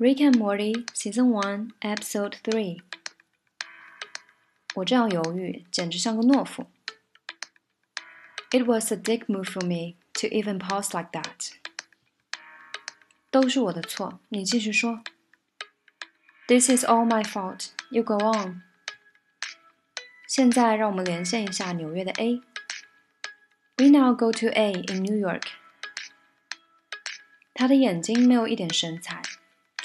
Rick and Morty Season One Episode Three。我这样犹豫，简直像个懦夫。It was a dick move for me to even pause like that。都是我的错，你继续说。This is all my fault. You go on. 现在让我们连线一下纽约的 A。We now go to A in New York. 他的眼睛没有一点神采。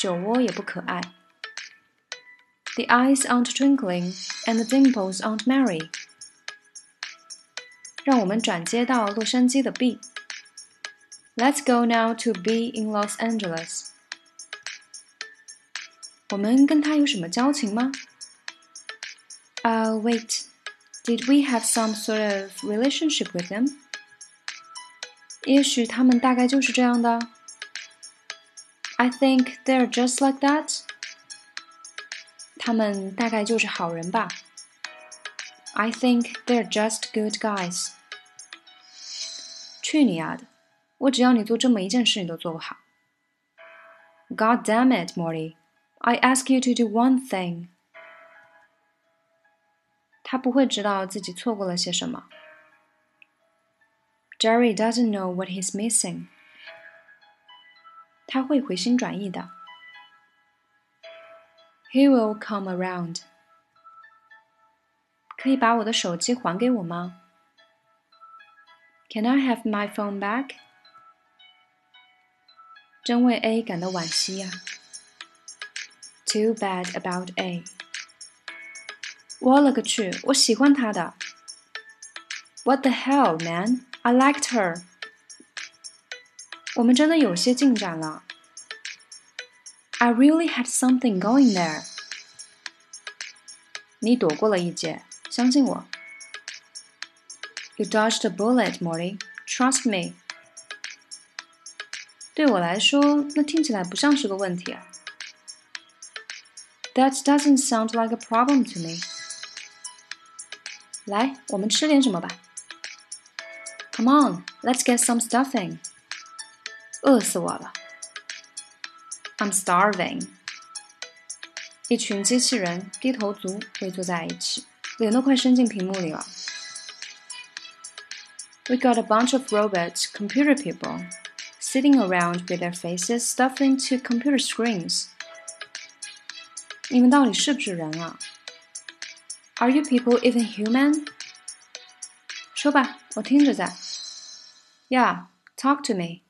酒窝也不可爱。The eyes aren't twinkling, and the dimples aren't merry. 让我们转接到洛杉矶的 B。Let's go now to B in Los Angeles. 我们跟他有什么交情吗？Uh, wait. Did we have some sort of relationship with them? 也许他们大概就是这样的。 I think they're just like that. 他们大概就是好人吧。I think they're just good guys. 去你丫的！我只要你做这么一件事，你都做不好。God damn it, Morty! I ask you to do one thing. 他不会知道自己错过了些什么。Jerry doesn't know what he's missing. 他会回心转意的。He will come around。可以把我的手机还给我吗？Can I have my phone back？真为 A 感到惋惜呀。Too bad about A。我勒个去！我喜欢他的。What the hell, man? I liked her. 我们真的有些进展了。I really had something going there。你躲过了一劫，相信我。You dodged a bullet, Morty. Trust me. 对我来说，那听起来不像是个问题啊。That doesn't sound like a problem to me. 来，我们吃点什么吧。Come on, let's get some stuffing. 饿死我了！I'm starving。一群机器人低头族围坐在一起，脸都快伸进屏幕里了。We got a bunch of robots, computer people, sitting around with their faces stuffed into computer screens. 你们到底是不是人啊？Are you people even human？说吧，我听着在。Yeah, talk to me.